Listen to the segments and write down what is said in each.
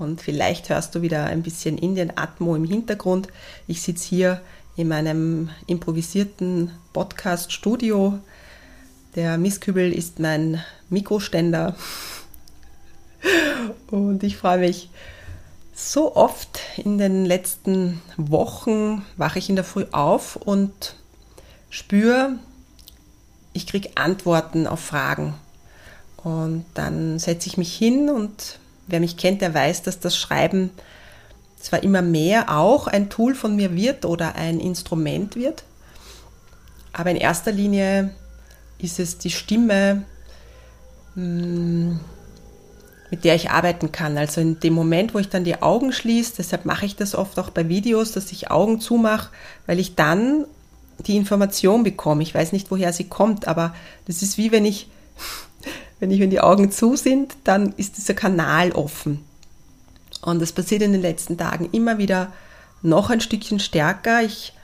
und vielleicht hörst du wieder ein bisschen Indien-Atmo im Hintergrund. Ich sitze hier in meinem improvisierten Podcast-Studio. Der Mistkübel ist mein Mikroständer. Und ich freue mich so oft in den letzten Wochen, wache ich in der Früh auf und spüre, ich kriege Antworten auf Fragen. Und dann setze ich mich hin und wer mich kennt, der weiß, dass das Schreiben zwar immer mehr auch ein Tool von mir wird oder ein Instrument wird, aber in erster Linie ist es die Stimme, mm, mit der ich arbeiten kann. Also in dem Moment, wo ich dann die Augen schließe, deshalb mache ich das oft auch bei Videos, dass ich Augen zumache, weil ich dann die Information bekomme. Ich weiß nicht, woher sie kommt, aber das ist wie wenn ich wenn, ich, wenn die Augen zu sind, dann ist dieser Kanal offen. Und das passiert in den letzten Tagen immer wieder noch ein Stückchen stärker. Ich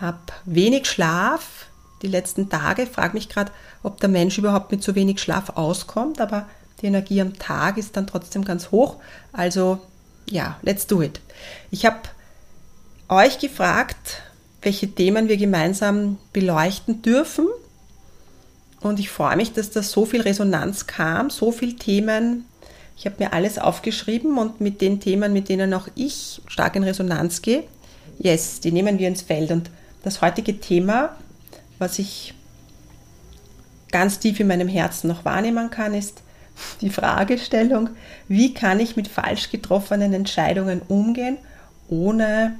habe wenig Schlaf die letzten Tage, frage mich gerade, ob der Mensch überhaupt mit so wenig Schlaf auskommt, aber die Energie am Tag ist dann trotzdem ganz hoch. Also ja, let's do it. Ich habe euch gefragt, welche Themen wir gemeinsam beleuchten dürfen und ich freue mich, dass da so viel Resonanz kam, so viele Themen. Ich habe mir alles aufgeschrieben und mit den Themen, mit denen auch ich stark in Resonanz gehe, yes, die nehmen wir ins Feld. Und das heutige Thema, was ich ganz tief in meinem Herzen noch wahrnehmen kann, ist die Fragestellung, wie kann ich mit falsch getroffenen Entscheidungen umgehen, ohne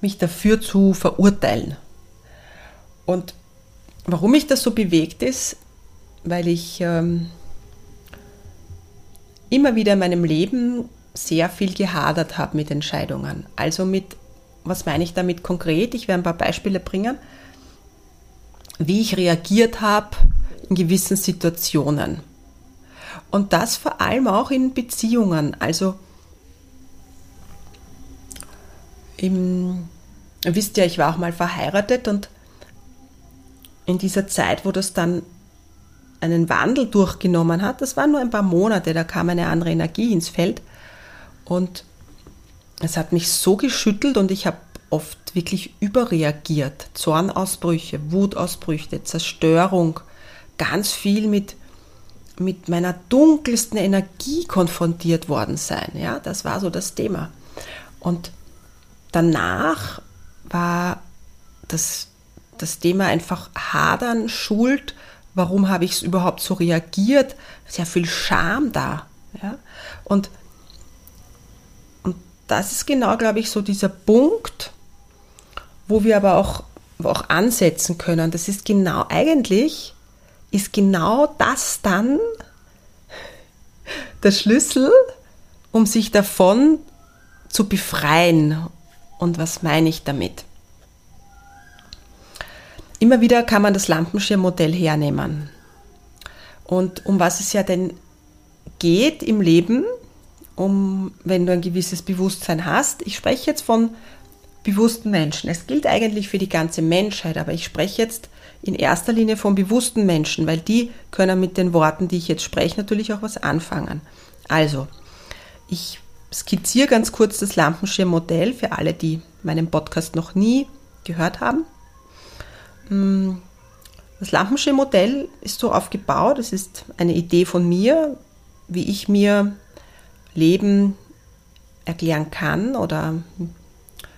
mich dafür zu verurteilen. Und Warum mich das so bewegt ist, weil ich ähm, immer wieder in meinem Leben sehr viel gehadert habe mit Entscheidungen. Also mit, was meine ich damit konkret? Ich werde ein paar Beispiele bringen, wie ich reagiert habe in gewissen Situationen. Und das vor allem auch in Beziehungen. Also im, ihr wisst ja, ich war auch mal verheiratet und in dieser Zeit, wo das dann einen Wandel durchgenommen hat, das waren nur ein paar Monate, da kam eine andere Energie ins Feld und es hat mich so geschüttelt und ich habe oft wirklich überreagiert. Zornausbrüche, Wutausbrüche, Zerstörung, ganz viel mit, mit meiner dunkelsten Energie konfrontiert worden sein. Ja, das war so das Thema. Und danach war das das Thema einfach hadern, Schuld, warum habe ich es überhaupt so reagiert, sehr viel Scham da. Ja? Und, und das ist genau, glaube ich, so dieser Punkt, wo wir aber auch, auch ansetzen können. Das ist genau, eigentlich ist genau das dann der Schlüssel, um sich davon zu befreien. Und was meine ich damit? Immer wieder kann man das Lampenschirmmodell hernehmen. Und um was es ja denn geht im Leben, um wenn du ein gewisses Bewusstsein hast. Ich spreche jetzt von bewussten Menschen. Es gilt eigentlich für die ganze Menschheit, aber ich spreche jetzt in erster Linie von bewussten Menschen, weil die können mit den Worten, die ich jetzt spreche, natürlich auch was anfangen. Also, ich skizziere ganz kurz das Lampenschirmmodell für alle, die meinen Podcast noch nie gehört haben. Mm, das Lampenschirmmodell ist so aufgebaut, es ist eine Idee von mir, wie ich mir Leben erklären kann oder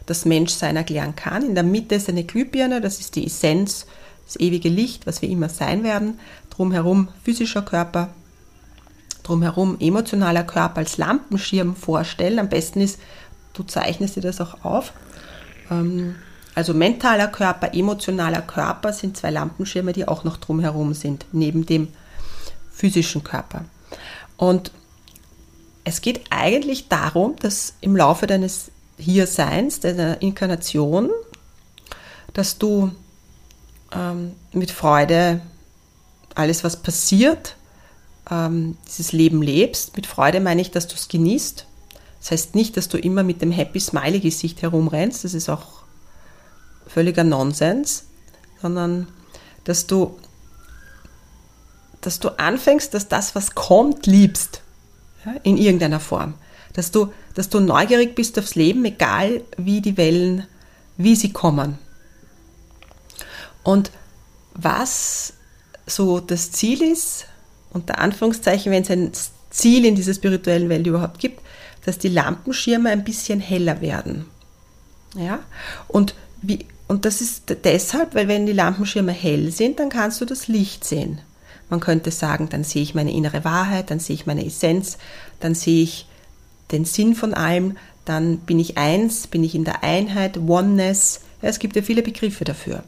das Menschsein erklären kann. In der Mitte ist eine Glühbirne, das ist die Essenz, das ewige Licht, was wir immer sein werden. Drumherum physischer Körper, drumherum emotionaler Körper als Lampenschirm vorstellen. Am besten ist, du zeichnest dir das auch auf. Ähm, also mentaler Körper, emotionaler Körper sind zwei Lampenschirme, die auch noch drumherum sind, neben dem physischen Körper. Und es geht eigentlich darum, dass im Laufe deines Hierseins, deiner Inkarnation, dass du ähm, mit Freude alles, was passiert, ähm, dieses Leben lebst. Mit Freude meine ich, dass du es genießt. Das heißt nicht, dass du immer mit dem Happy Smiley Gesicht herumrennst, das ist auch völliger Nonsens, sondern dass du, dass du anfängst, dass das, was kommt, liebst. Ja, in irgendeiner Form. Dass du, dass du neugierig bist aufs Leben, egal wie die Wellen, wie sie kommen. Und was so das Ziel ist, unter Anführungszeichen, wenn es ein Ziel in dieser spirituellen Welt überhaupt gibt, dass die Lampenschirme ein bisschen heller werden. Ja? Und, wie, und das ist deshalb, weil wenn die Lampenschirme hell sind, dann kannst du das Licht sehen. Man könnte sagen, dann sehe ich meine innere Wahrheit, dann sehe ich meine Essenz, dann sehe ich den Sinn von allem, dann bin ich eins, bin ich in der Einheit, Oneness. Es gibt ja viele Begriffe dafür.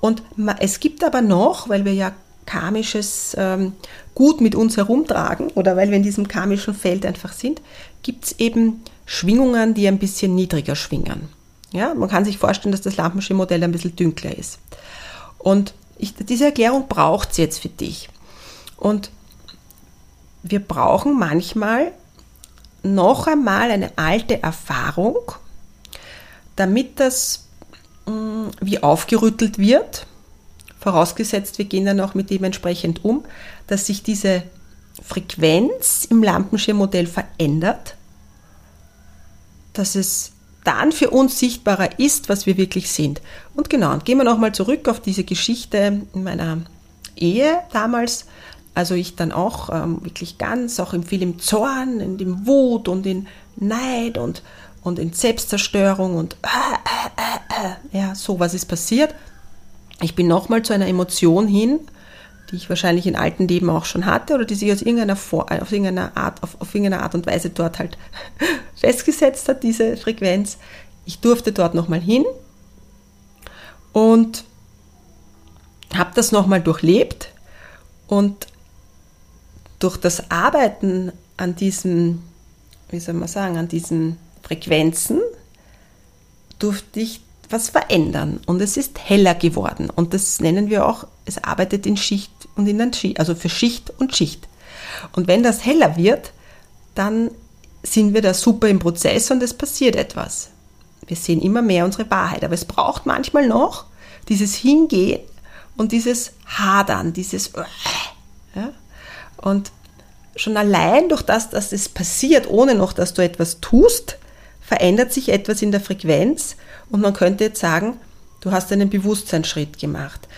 Und es gibt aber noch, weil wir ja karmisches ähm, Gut mit uns herumtragen oder weil wir in diesem karmischen Feld einfach sind, gibt es eben Schwingungen, die ein bisschen niedriger schwingen. Ja, man kann sich vorstellen, dass das Lampenschirmmodell ein bisschen dünkler ist. Und ich, diese Erklärung braucht es jetzt für dich. Und wir brauchen manchmal noch einmal eine alte Erfahrung, damit das mh, mm, wie aufgerüttelt wird vorausgesetzt wir gehen dann auch mit dem entsprechend um, dass sich diese Frequenz im Lampenschirmmodell verändert, dass es dann für uns sichtbarer ist, was wir wirklich sind. Und genau, gehen wir nochmal zurück auf diese Geschichte in meiner Ehe damals. Also ich dann auch ähm, wirklich ganz, auch im, viel im Zorn, in dem Wut und in Neid und, und in Selbstzerstörung und äh, äh, äh, ja, so was ist passiert. Ich bin nochmal zu einer Emotion hin, die ich wahrscheinlich in alten Leben auch schon hatte oder die sich aus irgendeiner, Vor auf irgendeiner, Art, auf, auf irgendeiner Art und Weise dort halt festgesetzt hat, diese Frequenz. Ich durfte dort nochmal hin und habe das nochmal durchlebt und durch das Arbeiten an diesen, wie soll man sagen, an diesen Frequenzen durfte ich was verändern und es ist heller geworden. Und das nennen wir auch, es arbeitet in Schicht und in Schicht, also für Schicht und Schicht. Und wenn das heller wird, dann sind wir da super im Prozess und es passiert etwas. Wir sehen immer mehr unsere Wahrheit, aber es braucht manchmal noch dieses Hingehen und dieses Hadern, dieses ja? und schon allein durch das, dass es passiert, ohne noch, dass du etwas tust, verändert sich etwas in der Frequenz und man könnte jetzt sagen, du hast einen Bewusstseinsschritt gemacht.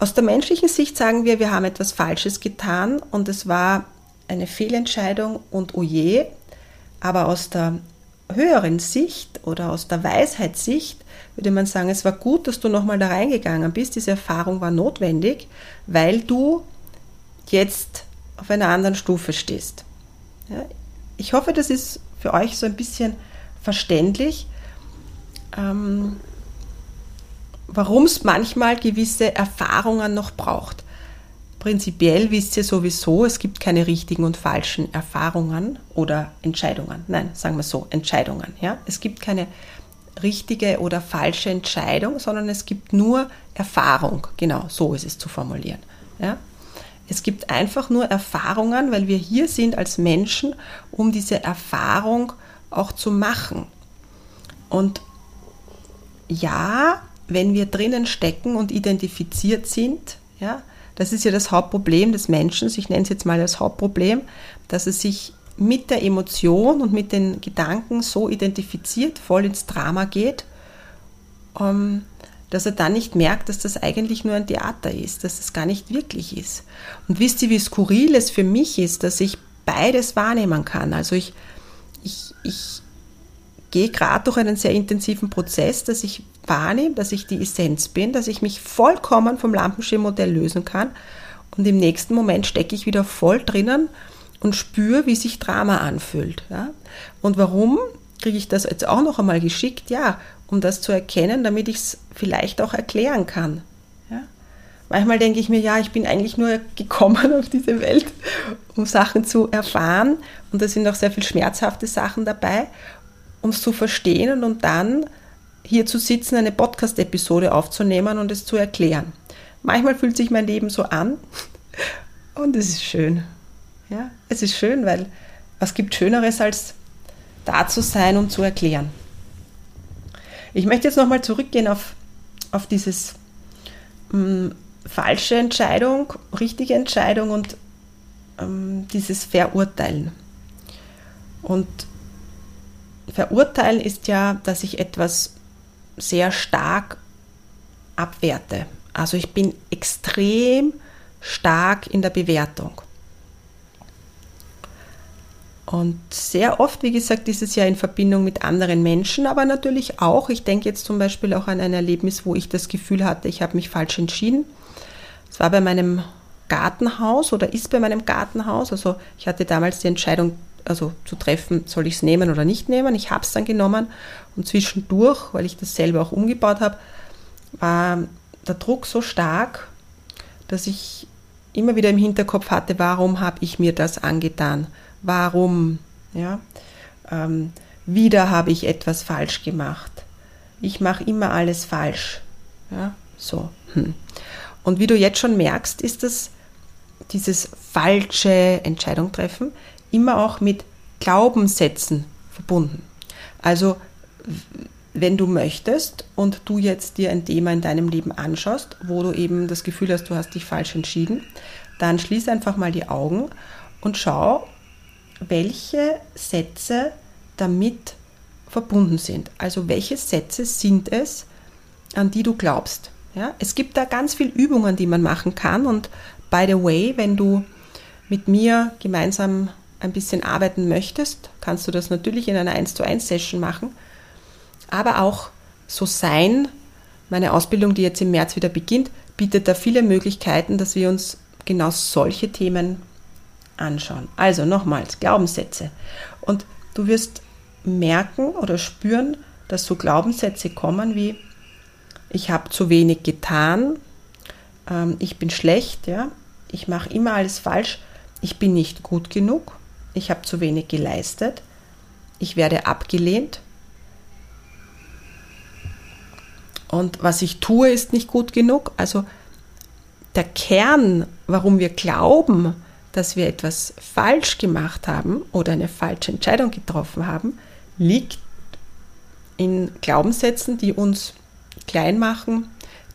Aus der menschlichen Sicht sagen wir, wir haben etwas Falsches getan und es war eine Fehlentscheidung und oje. Oh Aber aus der höheren Sicht oder aus der Weisheitssicht würde man sagen, es war gut, dass du nochmal da reingegangen bist. Diese Erfahrung war notwendig, weil du jetzt auf einer anderen Stufe stehst. Ja, ich hoffe, das ist für euch so ein bisschen verständlich, ähm, warum es manchmal gewisse Erfahrungen noch braucht. Prinzipiell wisst ihr sowieso, es gibt keine richtigen und falschen Erfahrungen oder Entscheidungen. Nein, sagen wir so, Entscheidungen. Ja? Es gibt keine richtige oder falsche Entscheidung, sondern es gibt nur Erfahrung. Genau, so ist es zu formulieren. Ja? Es gibt einfach nur Erfahrungen, weil wir hier sind als Menschen, um diese Erfahrung auch zu machen. Und ja, wenn wir drinnen stecken und identifiziert sind, ja, das ist ja das Hauptproblem des Menschen, ich nenne es jetzt mal das Hauptproblem, dass er sich mit der Emotion und mit den Gedanken so identifiziert, voll ins Drama geht, ähm, dass er dann nicht merkt, dass das eigentlich nur ein Theater ist, dass es gar nicht wirklich ist. Und wisst ihr, wie skurril es für mich ist, dass ich beides wahrnehmen kann? Also ich, ich, ich gehe gerade durch einen sehr intensiven Prozess, dass ich wahrnehme, dass ich die Essenz bin, dass ich mich vollkommen vom Lampenschirmmodell lösen kann und im nächsten Moment stecke ich wieder voll drinnen und spüre, wie sich Drama anfühlt. Ja? Und warum kriege ich das jetzt auch noch einmal geschickt? Ja, um das zu erkennen, damit ich es vielleicht auch erklären kann. Ja? Manchmal denke ich mir, ja, ich bin eigentlich nur gekommen auf diese Welt, um Sachen zu erfahren. Und da sind auch sehr viel schmerzhafte Sachen dabei, um es zu verstehen und um dann hier zu sitzen, eine Podcast-Episode aufzunehmen und es zu erklären. Manchmal fühlt sich mein Leben so an und es ist schön. Ja, es ist schön, weil was gibt Schöneres als da zu sein und zu erklären. Ich möchte jetzt nochmal zurückgehen auf, auf dieses ähm, falsche Entscheidung, richtige Entscheidung und ähm, dieses Verurteilen. Und Verurteilen ist ja, dass ich etwas sehr stark abwerte. Also ich bin extrem stark in der Bewertung. Und sehr oft, wie gesagt, ist es ja in Verbindung mit anderen Menschen, aber natürlich auch, ich denke jetzt zum Beispiel auch an ein Erlebnis, wo ich das Gefühl hatte, ich habe mich falsch entschieden. Es war bei meinem Gartenhaus oder ist bei meinem Gartenhaus. Also ich hatte damals die Entscheidung, also zu treffen, soll ich es nehmen oder nicht nehmen. Ich habe es dann genommen und zwischendurch, weil ich das selber auch umgebaut habe, war der Druck so stark, dass ich immer wieder im Hinterkopf hatte, warum habe ich mir das angetan? Warum? Ja? Ähm, wieder habe ich etwas falsch gemacht. Ich mache immer alles falsch. Ja? So. Hm. Und wie du jetzt schon merkst, ist das dieses falsche Entscheidung treffen immer auch mit Glaubenssätzen verbunden. Also wenn du möchtest und du jetzt dir ein Thema in deinem Leben anschaust, wo du eben das Gefühl hast, du hast dich falsch entschieden, dann schließ einfach mal die Augen und schau, welche Sätze damit verbunden sind. Also welche Sätze sind es, an die du glaubst. Ja, es gibt da ganz viele Übungen, die man machen kann. Und by the way, wenn du mit mir gemeinsam ein bisschen arbeiten möchtest, kannst du das natürlich in einer 1 zu 1 Session machen. Aber auch so sein, meine Ausbildung, die jetzt im März wieder beginnt, bietet da viele Möglichkeiten, dass wir uns genau solche Themen anschauen. Also nochmals, Glaubenssätze. Und du wirst merken oder spüren, dass so Glaubenssätze kommen wie, ich habe zu wenig getan, ähm, ich bin schlecht, ja, ich mache immer alles falsch, ich bin nicht gut genug, ich habe zu wenig geleistet, ich werde abgelehnt und was ich tue, ist nicht gut genug. Also der Kern, warum wir glauben, dass wir etwas falsch gemacht haben oder eine falsche Entscheidung getroffen haben, liegt in Glaubenssätzen, die uns klein machen,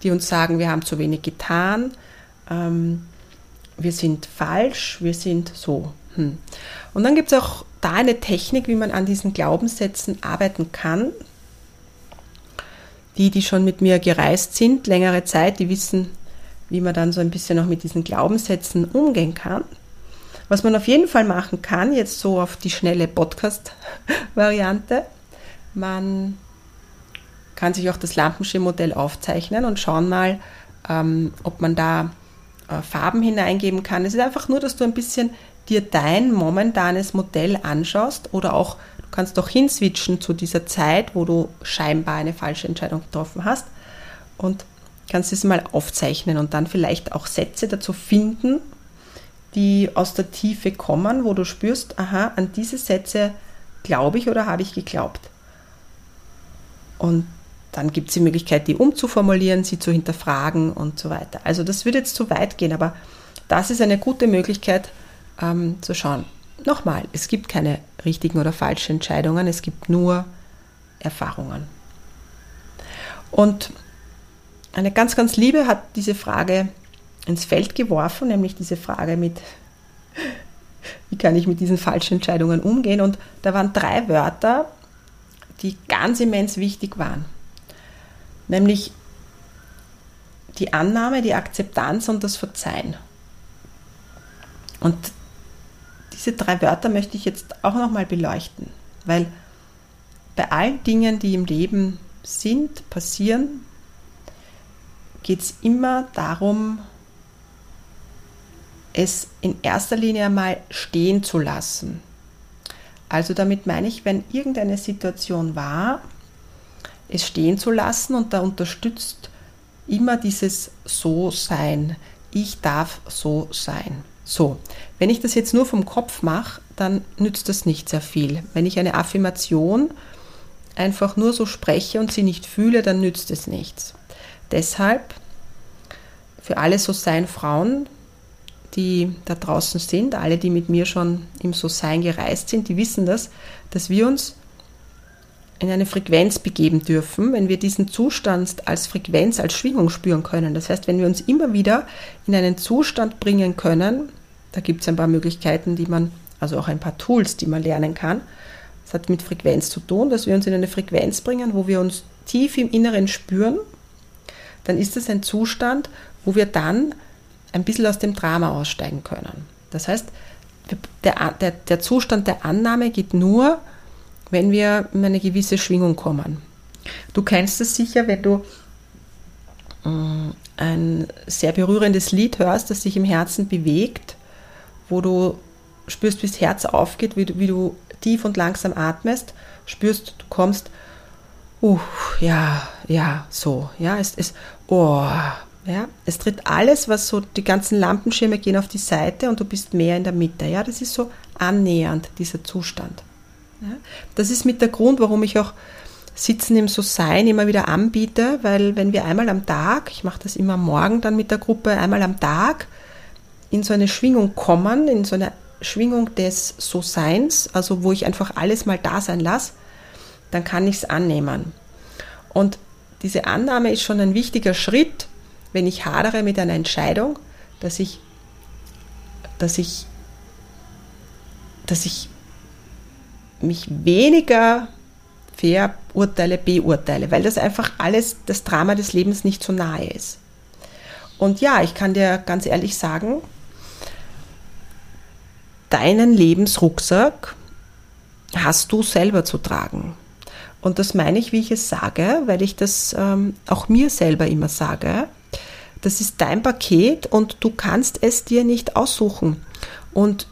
die uns sagen, wir haben zu wenig getan, ähm, wir sind falsch, wir sind so. Hm. Und dann gibt es auch da eine Technik, wie man an diesen Glaubenssätzen arbeiten kann. Die, die schon mit mir gereist sind, längere Zeit, die wissen, wie man dann so ein bisschen auch mit diesen Glaubenssätzen umgehen kann. Was man auf jeden Fall machen kann, jetzt so auf die schnelle Podcast-Variante, man kann sich auch das Lampenschirmmodell aufzeichnen und schauen mal, ähm, ob man da äh, Farben hineingeben kann. Es ist einfach nur, dass du ein bisschen dir dein momentanes Modell anschaust oder auch, du kannst auch hinswitchen zu dieser Zeit, wo du scheinbar eine falsche Entscheidung getroffen hast und kannst es mal aufzeichnen und dann vielleicht auch Sätze dazu finden, die aus der Tiefe kommen, wo du spürst, aha, an diese Sätze glaube ich oder habe ich geglaubt. Und dann gibt es die Möglichkeit, die umzuformulieren, sie zu hinterfragen und so weiter. Also das würde jetzt zu weit gehen, aber das ist eine gute Möglichkeit ähm, zu schauen. Nochmal, es gibt keine richtigen oder falschen Entscheidungen, es gibt nur Erfahrungen. Und eine ganz, ganz Liebe hat diese Frage ins Feld geworfen, nämlich diese Frage mit, wie kann ich mit diesen falschen Entscheidungen umgehen? Und da waren drei Wörter, die ganz immens wichtig waren. Nämlich die Annahme, die Akzeptanz und das Verzeihen. Und diese drei Wörter möchte ich jetzt auch nochmal beleuchten, weil bei allen Dingen, die im Leben sind, passieren, geht es immer darum, es in erster Linie einmal stehen zu lassen. Also damit meine ich, wenn irgendeine Situation war, es stehen zu lassen und da unterstützt immer dieses So-Sein. Ich darf so sein. So, wenn ich das jetzt nur vom Kopf mache, dann nützt das nicht sehr viel. Wenn ich eine Affirmation einfach nur so spreche und sie nicht fühle, dann nützt es nichts. Deshalb für alle So-Sein Frauen, die da draußen sind, alle, die mit mir schon im So-Sein gereist sind, die wissen das, dass wir uns in eine Frequenz begeben dürfen, wenn wir diesen Zustand als Frequenz, als Schwingung spüren können. Das heißt, wenn wir uns immer wieder in einen Zustand bringen können, da gibt es ein paar Möglichkeiten, die man, also auch ein paar Tools, die man lernen kann. Das hat mit Frequenz zu tun, dass wir uns in eine Frequenz bringen, wo wir uns tief im Inneren spüren. Dann ist es ein Zustand, wo wir dann ein bisschen aus dem Drama aussteigen können. Das heißt, der, der, der Zustand der Annahme geht nur, wenn wir in eine gewisse Schwingung kommen. Du kennst es sicher, wenn du mm, ein sehr berührendes Lied hörst, das sich im Herzen bewegt, wo du spürst, wie das Herz aufgeht, wie du, wie du tief und langsam atmest, spürst, du kommst, uh, ja, ja, so, ja, es ist, oh, ja, es tritt alles, was so, die ganzen Lampenschirme gehen auf die Seite und du bist mehr in der Mitte, ja, das ist so annähernd, dieser Zustand. Ja, das ist mit der Grund, warum ich auch Sitzen im So-Sein immer wieder anbiete, weil wenn wir einmal am Tag, ich mache das immer Morgen dann mit der Gruppe, einmal am Tag in so eine Schwingung kommen, in so eine Schwingung des So-Seins, also wo ich einfach alles mal da sein lasse, dann kann ich es annehmen. Und diese Annahme ist schon ein wichtiger Schritt, wenn ich hadere mit einer Entscheidung, dass ich, dass ich, dass ich mich weniger verurteile, beurteile, weil das einfach alles das Drama des Lebens nicht so nahe ist. Und ja, ich kann dir ganz ehrlich sagen, deinen Lebensrucksack hast du selber zu tragen. Und das meine ich, wie ich es sage, weil ich das ähm, auch mir selber immer sage. Das ist dein Paket und du kannst es dir nicht aussuchen. Und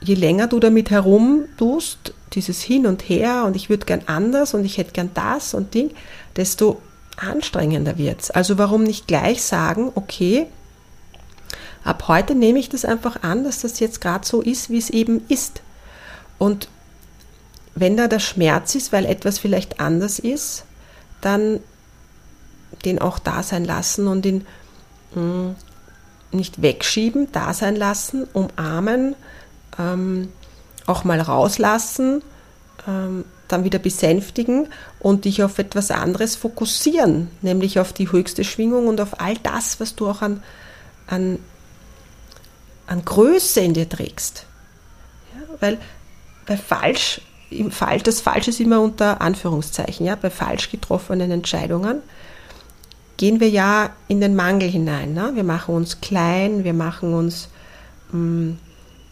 je länger du damit herumtust, dieses Hin und Her und ich würde gern anders und ich hätte gern das und Ding, desto anstrengender wird es. Also warum nicht gleich sagen, okay, ab heute nehme ich das einfach an, dass das jetzt gerade so ist, wie es eben ist. Und wenn da der Schmerz ist, weil etwas vielleicht anders ist, dann den auch da sein lassen und ihn mh, hm, nicht wegschieben, da sein lassen, umarmen, ähm, auch mal rauslassen, ähm, dann wieder besänftigen und dich auf etwas anderes fokussieren, nämlich auf die höchste Schwingung und auf all das, was du auch an, an, an Größe in dir trägst. Ja, weil bei falsch, im Fall, das Falsche ist immer unter Anführungszeichen, ja, bei falsch getroffenen Entscheidungen gehen wir ja in den Mangel hinein. Ne? Wir machen uns klein, wir machen uns mh, mm,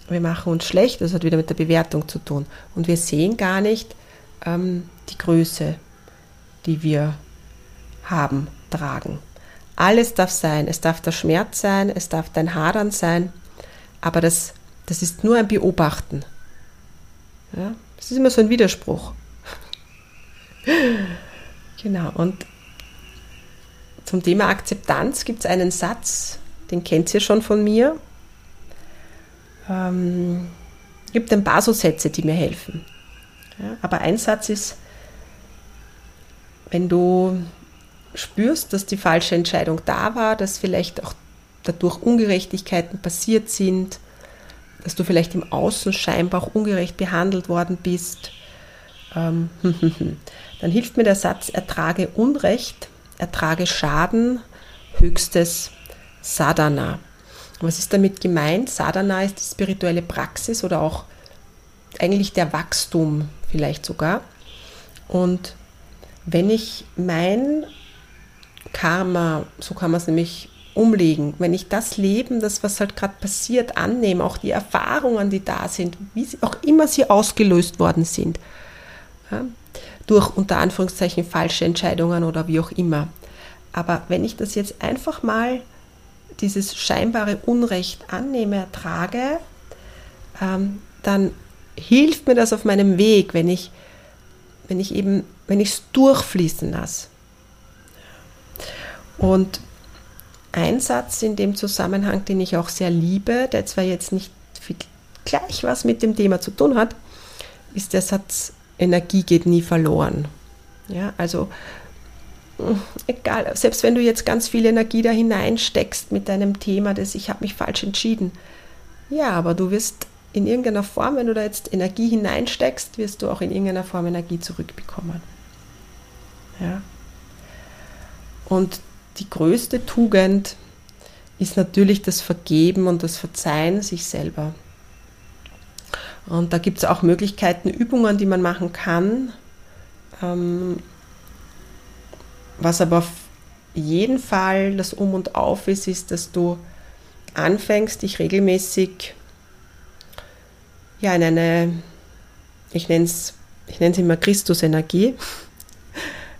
wir machen uns schlecht, das hat wieder mit der Bewertung zu tun. Und wir sehen gar nicht ähm, die Größe, die wir haben, tragen. Alles darf sein. Es darf der Schmerz sein, es darf dein Hadern sein, aber das, das ist nur ein Beobachten. Ja? Das ist immer so ein Widerspruch. genau, und zum Thema Akzeptanz gibt es einen Satz, den kennt ihr schon von mir, ähm, gibt ein paar so Sätze, die mir helfen. Ja, aber ein Satz ist, wenn du spürst, dass die falsche Entscheidung da war, dass vielleicht auch dadurch Ungerechtigkeiten passiert sind, dass du vielleicht im Außen scheinbar auch ungerecht behandelt worden bist, ähm, dann hilft mir der Satz, ertrage Unrecht, ertrage Schaden, höchstes Sadhana. Was ist damit gemeint? Sadhana ist die spirituelle Praxis oder auch eigentlich der Wachstum vielleicht sogar. Und wenn ich mein Karma, so kann man es nämlich umlegen, wenn ich das Leben, das was halt gerade passiert, annehme, auch die Erfahrungen, die da sind, wie sie, auch immer sie ausgelöst worden sind, ja, durch unter Anführungszeichen falsche Entscheidungen oder wie auch immer. Aber wenn ich das jetzt einfach mal dieses scheinbare Unrecht annehme, ertrage, ähm, dann hilft mir das auf meinem Weg, wenn ich, wenn ich eben, wenn ich es durchfließen lasse. Und ein Satz in dem Zusammenhang, den ich auch sehr liebe, der zwar jetzt nicht gleich was mit dem Thema zu tun hat, ist der Satz, Energie geht nie verloren. Ja, also egal, selbst wenn du jetzt ganz viel Energie da hineinsteckst mit deinem Thema, das ich habe mich falsch entschieden. Ja, aber du wirst in irgendeiner Form, wenn du da jetzt Energie hineinsteckst, wirst du auch in irgendeiner Form Energie zurückbekommen. Ja. Und die größte Tugend ist natürlich das Vergeben und das Verzeihen sich selber. Und da gibt es auch Möglichkeiten, Übungen, die man machen kann. Ähm, was aber auf jeden Fall das Um und Auf ist, ist, dass du anfängst, dich regelmäßig ja, in eine, ich nenne es ich nenne es immer Christusenergie,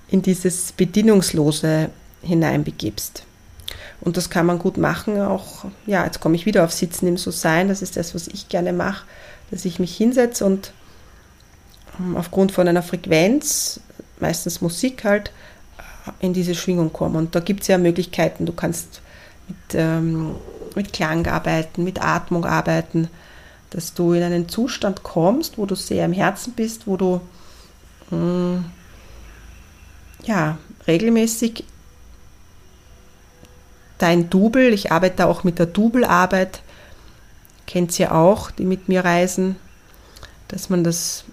in dieses Bedienungslose hineinbegibst. Und das kann man gut machen, auch, ja, jetzt komme ich wieder auf Sitzen im So-Sein, das ist das, was ich gerne mache, dass ich mich hinsetze und ähm, aufgrund von einer Frequenz, meistens Musik halt, in diese Schwingung komme. Und da gibt es ja Möglichkeiten, du kannst mit, ähm, mit Klang arbeiten, mit Atmung arbeiten, dass du in einen Zustand kommst, wo du sehr im Herzen bist, wo du mh, mm, ja, regelmäßig dein Double, ich arbeite auch mit der Double-Arbeit, kennt ihr ja auch, die mit mir reisen, dass man das,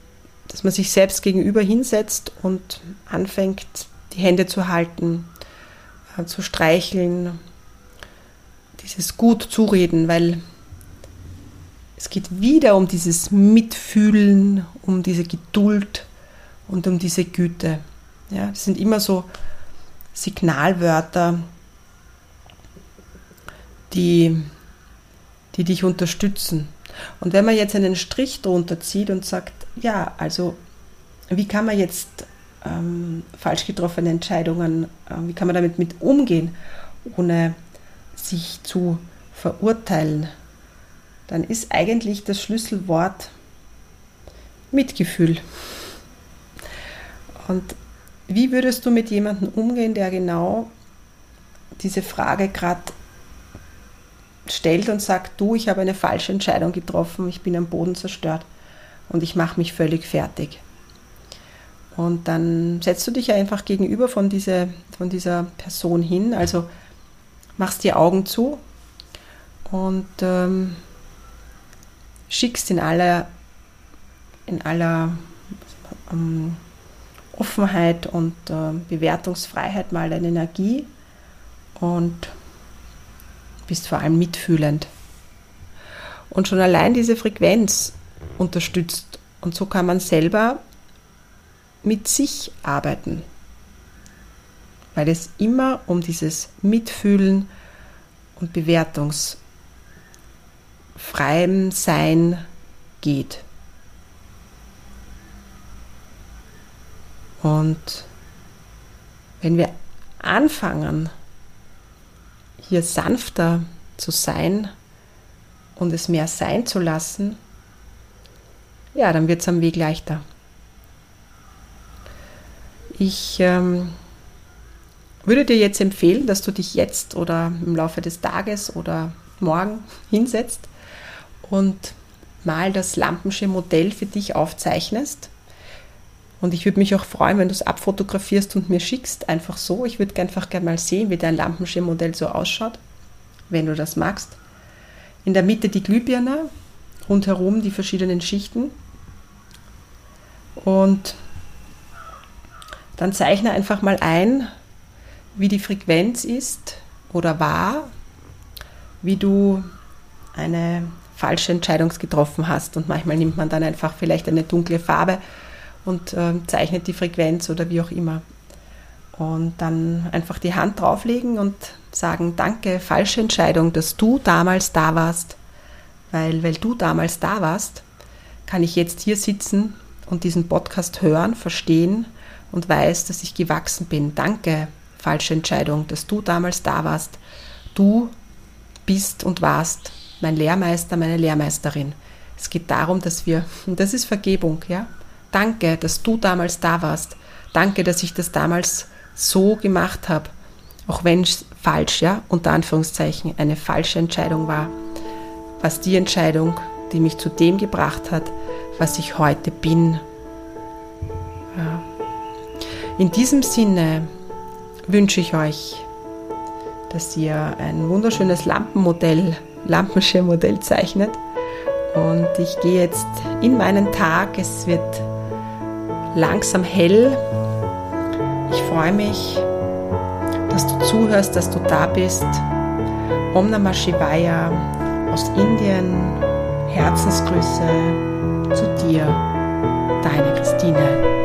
dass man sich selbst gegenüber hinsetzt und anfängt, die Hände zu halten, äh, zu streicheln, dieses gut zureden, weil es geht wieder um dieses Mitfühlen, um diese Geduld und um diese Güte. Ja, das sind immer so Signalwörter, die, die dich unterstützen. Und wenn man jetzt einen Strich drunter zieht und sagt, ja, also wie kann man jetzt ähm, falsch getroffene Entscheidungen, äh, wie kann man damit mit umgehen, ohne sich zu verurteilen, dann ist eigentlich das Schlüsselwort Mitgefühl. Und wie würdest du mit jemandem umgehen, der genau diese Frage gerade stellt und sagt, du, ich habe eine falsche Entscheidung getroffen, ich bin am Boden zerstört und ich mache mich völlig fertig. Und dann setzt du dich einfach gegenüber von, diese, von dieser Person hin, also machst die Augen zu und ähm, schickst in aller, in aller ähm, Offenheit und äh, Bewertungsfreiheit mal deine Energie und bist vor allem mitfühlend. Und schon allein diese Frequenz unterstützt. Und so kann man selber mit sich arbeiten. Weil es immer um dieses Mitfühlen und bewertungsfreiem Sein geht. Und wenn wir anfangen, hier sanfter zu sein und es mehr sein zu lassen, ja, dann wird es am Weg leichter. Ich ähm, würde dir jetzt empfehlen, dass du dich jetzt oder im Laufe des Tages oder morgen hinsetzt und mal das Lampensche Modell für dich aufzeichnest und ich würde mich auch freuen, wenn du es abfotografierst und mir schickst, einfach so. Ich würde einfach gerne mal sehen, wie dein Lampenschirmmodell so ausschaut, wenn du das magst. In der Mitte die Glühbirne, rundherum die verschiedenen Schichten. Und dann zeichne einfach mal ein, wie die Frequenz ist oder war, wie du eine falsche Entscheidung getroffen hast. Und manchmal nimmt man dann einfach vielleicht eine dunkle Farbe und äh, zeichnet die Frequenz oder wie auch immer. Und dann einfach die Hand drauflegen und sagen, danke, falsche Entscheidung, dass du damals da warst. Weil, weil du damals da warst, kann ich jetzt hier sitzen und diesen Podcast hören, verstehen und weiß, dass ich gewachsen bin. Danke, falsche Entscheidung, dass du damals da warst. Du bist und warst mein Lehrmeister, meine Lehrmeisterin. Es geht darum, dass wir, und das ist Vergebung, ja. Danke, dass du damals da warst. Danke, dass ich das damals so gemacht habe. Auch wenn es falsch, ja, unter Anführungszeichen, eine falsche Entscheidung war. Was die Entscheidung, die mich zu dem gebracht hat, was ich heute bin. Ja. In diesem Sinne wünsche ich euch, dass ihr ein wunderschönes Lampenmodell, Lampenschirmmodell zeichnet. Und ich gehe jetzt in meinen Tag. Es wird langsam hell. Ich freue mich, dass du zuhörst, dass du da bist. Om Namah Shivaya aus Indien. Herzensgrüße zu dir, deine Christine.